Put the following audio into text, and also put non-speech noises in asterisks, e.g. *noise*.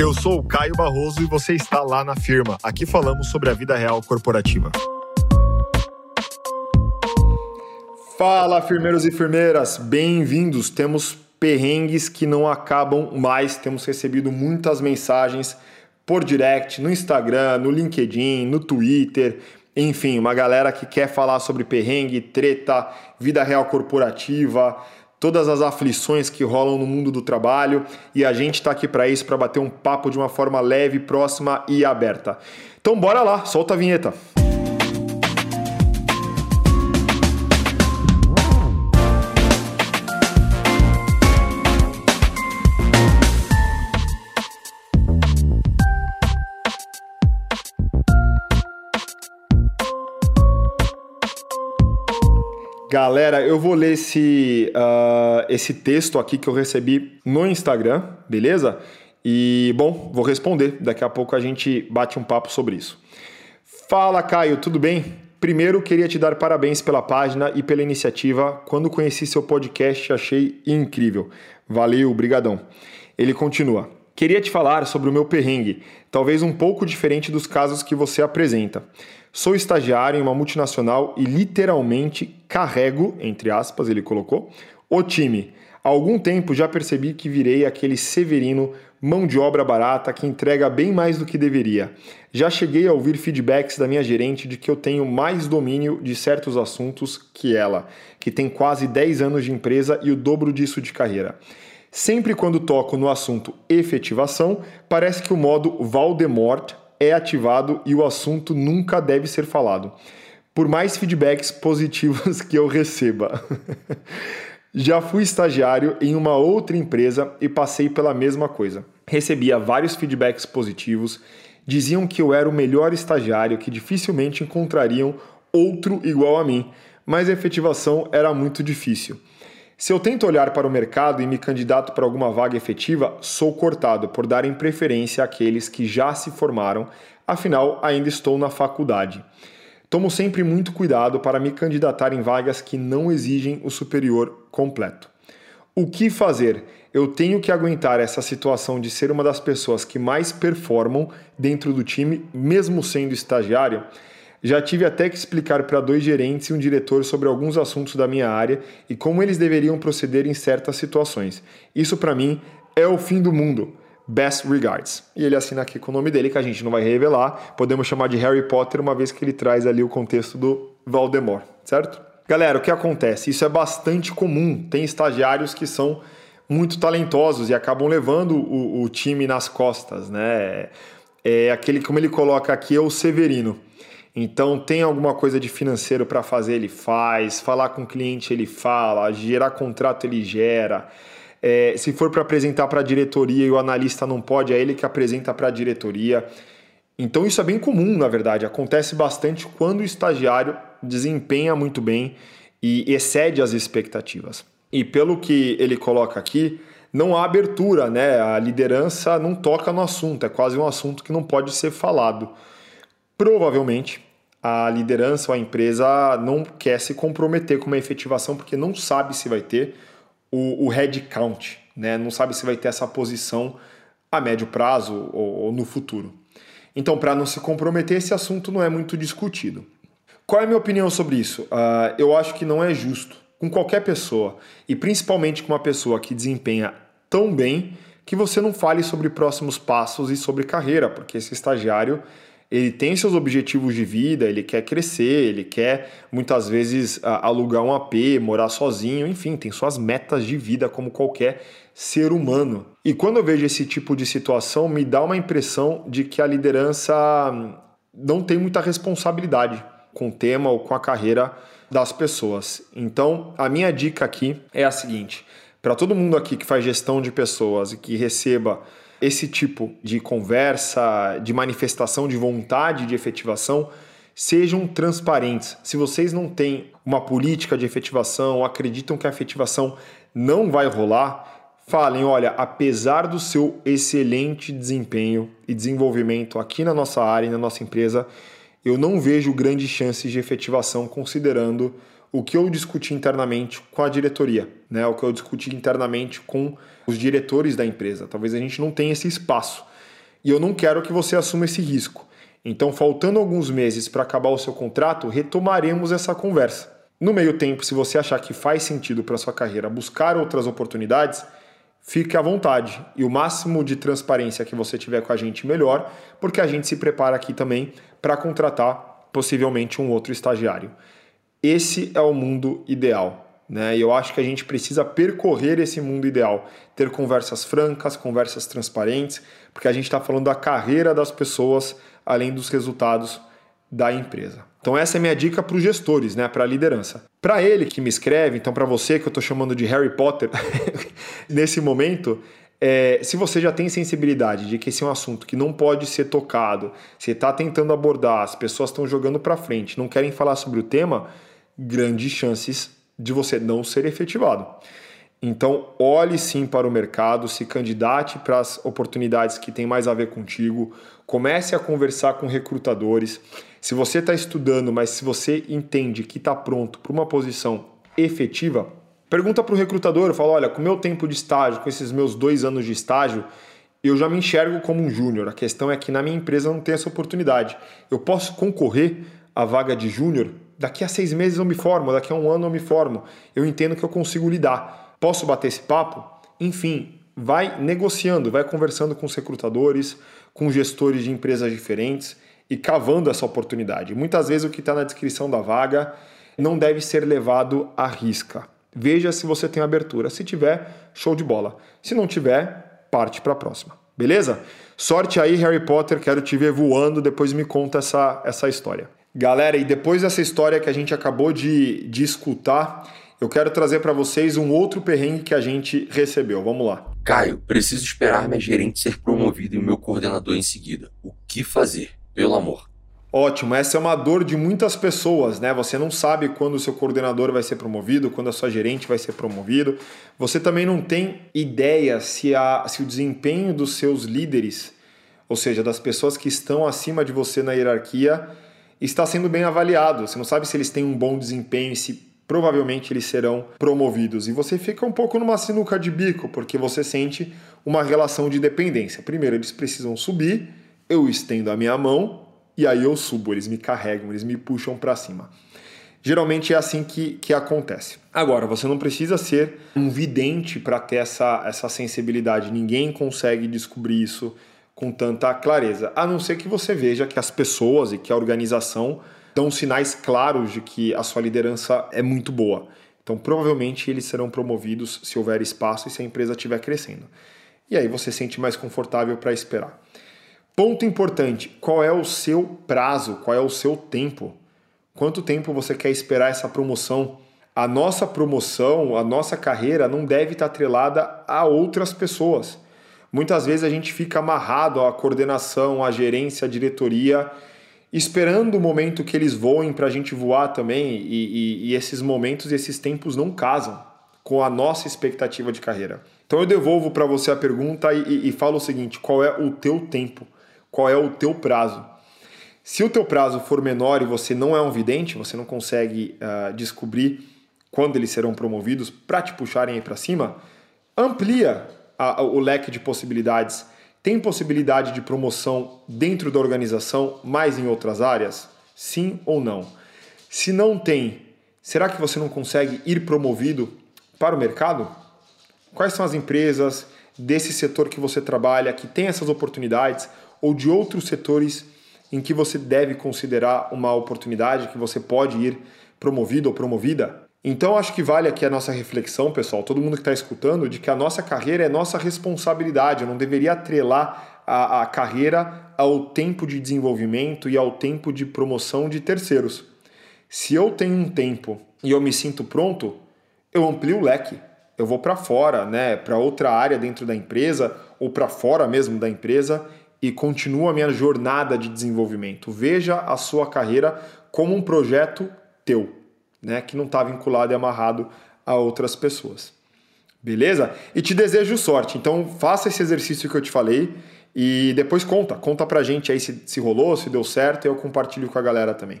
Eu sou o Caio Barroso e você está lá na firma. Aqui falamos sobre a vida real corporativa. Fala, firmeiros e firmeiras, bem-vindos. Temos perrengues que não acabam mais. Temos recebido muitas mensagens por direct, no Instagram, no LinkedIn, no Twitter. Enfim, uma galera que quer falar sobre perrengue, treta, vida real corporativa todas as aflições que rolam no mundo do trabalho e a gente está aqui para isso, para bater um papo de uma forma leve, próxima e aberta. Então bora lá, solta a vinheta. Galera, eu vou ler esse, uh, esse texto aqui que eu recebi no Instagram, beleza? E, bom, vou responder. Daqui a pouco a gente bate um papo sobre isso. Fala, Caio, tudo bem? Primeiro, queria te dar parabéns pela página e pela iniciativa. Quando conheci seu podcast, achei incrível. Valeu, brigadão. Ele continua. Queria te falar sobre o meu perrengue, talvez um pouco diferente dos casos que você apresenta. Sou estagiário em uma multinacional e literalmente carrego, entre aspas, ele colocou, o time. Há algum tempo já percebi que virei aquele severino mão de obra barata que entrega bem mais do que deveria. Já cheguei a ouvir feedbacks da minha gerente de que eu tenho mais domínio de certos assuntos que ela, que tem quase 10 anos de empresa e o dobro disso de carreira. Sempre quando toco no assunto efetivação, parece que o modo Valdemort é ativado e o assunto nunca deve ser falado, por mais feedbacks positivos *laughs* que eu receba. *laughs* Já fui estagiário em uma outra empresa e passei pela mesma coisa. Recebia vários feedbacks positivos, diziam que eu era o melhor estagiário, que dificilmente encontrariam outro igual a mim, mas a efetivação era muito difícil. Se eu tento olhar para o mercado e me candidato para alguma vaga efetiva, sou cortado por darem preferência àqueles que já se formaram, afinal ainda estou na faculdade. Tomo sempre muito cuidado para me candidatar em vagas que não exigem o superior completo. O que fazer? Eu tenho que aguentar essa situação de ser uma das pessoas que mais performam dentro do time, mesmo sendo estagiário? Já tive até que explicar para dois gerentes e um diretor sobre alguns assuntos da minha área e como eles deveriam proceder em certas situações. Isso para mim é o fim do mundo. Best regards. E ele assina aqui com o nome dele, que a gente não vai revelar. Podemos chamar de Harry Potter, uma vez que ele traz ali o contexto do Voldemort, certo? Galera, o que acontece? Isso é bastante comum. Tem estagiários que são muito talentosos e acabam levando o, o time nas costas, né? É aquele, como ele coloca aqui, é o Severino. Então, tem alguma coisa de financeiro para fazer, ele faz, falar com o cliente, ele fala, gerar contrato, ele gera. É, se for para apresentar para a diretoria e o analista não pode, é ele que apresenta para a diretoria. Então, isso é bem comum, na verdade. Acontece bastante quando o estagiário desempenha muito bem e excede as expectativas. E pelo que ele coloca aqui, não há abertura, né? A liderança não toca no assunto, é quase um assunto que não pode ser falado provavelmente a liderança ou a empresa não quer se comprometer com uma efetivação porque não sabe se vai ter o, o headcount, né? não sabe se vai ter essa posição a médio prazo ou, ou no futuro. Então, para não se comprometer, esse assunto não é muito discutido. Qual é a minha opinião sobre isso? Uh, eu acho que não é justo com qualquer pessoa, e principalmente com uma pessoa que desempenha tão bem, que você não fale sobre próximos passos e sobre carreira, porque esse estagiário ele tem seus objetivos de vida, ele quer crescer, ele quer muitas vezes alugar um AP, morar sozinho, enfim, tem suas metas de vida como qualquer ser humano. E quando eu vejo esse tipo de situação, me dá uma impressão de que a liderança não tem muita responsabilidade com o tema ou com a carreira das pessoas. Então, a minha dica aqui é a seguinte: para todo mundo aqui que faz gestão de pessoas e que receba esse tipo de conversa, de manifestação de vontade de efetivação, sejam transparentes. Se vocês não têm uma política de efetivação, acreditam que a efetivação não vai rolar, falem: olha, apesar do seu excelente desempenho e desenvolvimento aqui na nossa área e na nossa empresa, eu não vejo grandes chances de efetivação considerando o que eu discuti internamente com a diretoria, né? o que eu discuti internamente com os diretores da empresa. Talvez a gente não tenha esse espaço. e eu não quero que você assuma esse risco. Então, faltando alguns meses para acabar o seu contrato, retomaremos essa conversa. No meio tempo, se você achar que faz sentido para sua carreira buscar outras oportunidades, fique à vontade. E o máximo de transparência que você tiver com a gente, melhor, porque a gente se prepara aqui também para contratar possivelmente um outro estagiário. Esse é o mundo ideal. Né? E eu acho que a gente precisa percorrer esse mundo ideal, ter conversas francas, conversas transparentes, porque a gente está falando da carreira das pessoas, além dos resultados da empresa. Então essa é minha dica para os gestores, né, para a liderança. Para ele que me escreve, então para você que eu estou chamando de Harry Potter *laughs* nesse momento, é, se você já tem sensibilidade de que esse é um assunto que não pode ser tocado, você está tentando abordar, as pessoas estão jogando para frente, não querem falar sobre o tema, grandes chances de você não ser efetivado. Então, olhe sim para o mercado, se candidate para as oportunidades que têm mais a ver contigo, comece a conversar com recrutadores. Se você está estudando, mas se você entende que está pronto para uma posição efetiva, pergunta para o recrutador, fala, olha, com o meu tempo de estágio, com esses meus dois anos de estágio, eu já me enxergo como um júnior. A questão é que na minha empresa não tem essa oportunidade. Eu posso concorrer à vaga de júnior? Daqui a seis meses eu me formo, daqui a um ano eu me formo. Eu entendo que eu consigo lidar. Posso bater esse papo? Enfim, vai negociando, vai conversando com os recrutadores, com gestores de empresas diferentes e cavando essa oportunidade. Muitas vezes o que está na descrição da vaga não deve ser levado à risca. Veja se você tem abertura. Se tiver, show de bola. Se não tiver, parte para a próxima. Beleza? Sorte aí, Harry Potter. Quero te ver voando. Depois me conta essa, essa história. Galera, e depois dessa história que a gente acabou de, de escutar, eu quero trazer para vocês um outro perrengue que a gente recebeu. Vamos lá. Caio, preciso esperar minha gerente ser promovida e o meu coordenador em seguida. O que fazer? Pelo amor. Ótimo, essa é uma dor de muitas pessoas, né? Você não sabe quando o seu coordenador vai ser promovido, quando a sua gerente vai ser promovido. Você também não tem ideia se, a, se o desempenho dos seus líderes, ou seja, das pessoas que estão acima de você na hierarquia, está sendo bem avaliado. Você não sabe se eles têm um bom desempenho, se provavelmente eles serão promovidos. E você fica um pouco numa sinuca de bico, porque você sente uma relação de dependência. Primeiro, eles precisam subir, eu estendo a minha mão e aí eu subo, eles me carregam, eles me puxam para cima. Geralmente é assim que, que acontece. Agora, você não precisa ser um vidente para ter essa, essa sensibilidade. Ninguém consegue descobrir isso com tanta clareza, a não ser que você veja que as pessoas e que a organização dão sinais claros de que a sua liderança é muito boa. Então, provavelmente eles serão promovidos se houver espaço e se a empresa estiver crescendo. E aí você se sente mais confortável para esperar. Ponto importante: qual é o seu prazo? Qual é o seu tempo? Quanto tempo você quer esperar essa promoção? A nossa promoção, a nossa carreira não deve estar atrelada a outras pessoas. Muitas vezes a gente fica amarrado à coordenação, à gerência, à diretoria esperando o momento que eles voem para a gente voar também, e, e, e esses momentos e esses tempos não casam com a nossa expectativa de carreira. Então eu devolvo para você a pergunta e, e, falo o seguinte: qual é o teu tempo? Qual é o teu prazo? Se o teu prazo for menor e você não é um vidente, você não consegue uh, descobrir quando eles serão promovidos para te puxarem aí para cima, amplia a, o leque de possibilidades tem possibilidade de promoção dentro da organização, mais em outras áreas? Sim ou não? Se não tem, será que você não consegue ir promovido para o mercado? Quais são as empresas desse setor que você trabalha que tem essas oportunidades ou de outros setores em que você deve considerar uma oportunidade que você pode ir promovido ou promovida? Então acho que vale aqui a nossa reflexão, pessoal, todo mundo que está escutando, de que a nossa carreira é nossa responsabilidade. Eu não deveria atrelar a, a carreira ao tempo de desenvolvimento e ao tempo de promoção de terceiros. Se eu tenho um tempo e eu me sinto pronto, eu amplio o leque. Eu vou para fora, né, para outra área dentro da empresa ou para fora mesmo da empresa e continuo a minha jornada de desenvolvimento. Veja a sua carreira como um projeto teu né, que não está vinculado e amarrado a outras pessoas. Beleza? E te desejo sorte. Então faça esse exercício que eu te falei e depois conta. Conta pra gente aí se, se rolou, se deu certo e eu compartilho com a galera também.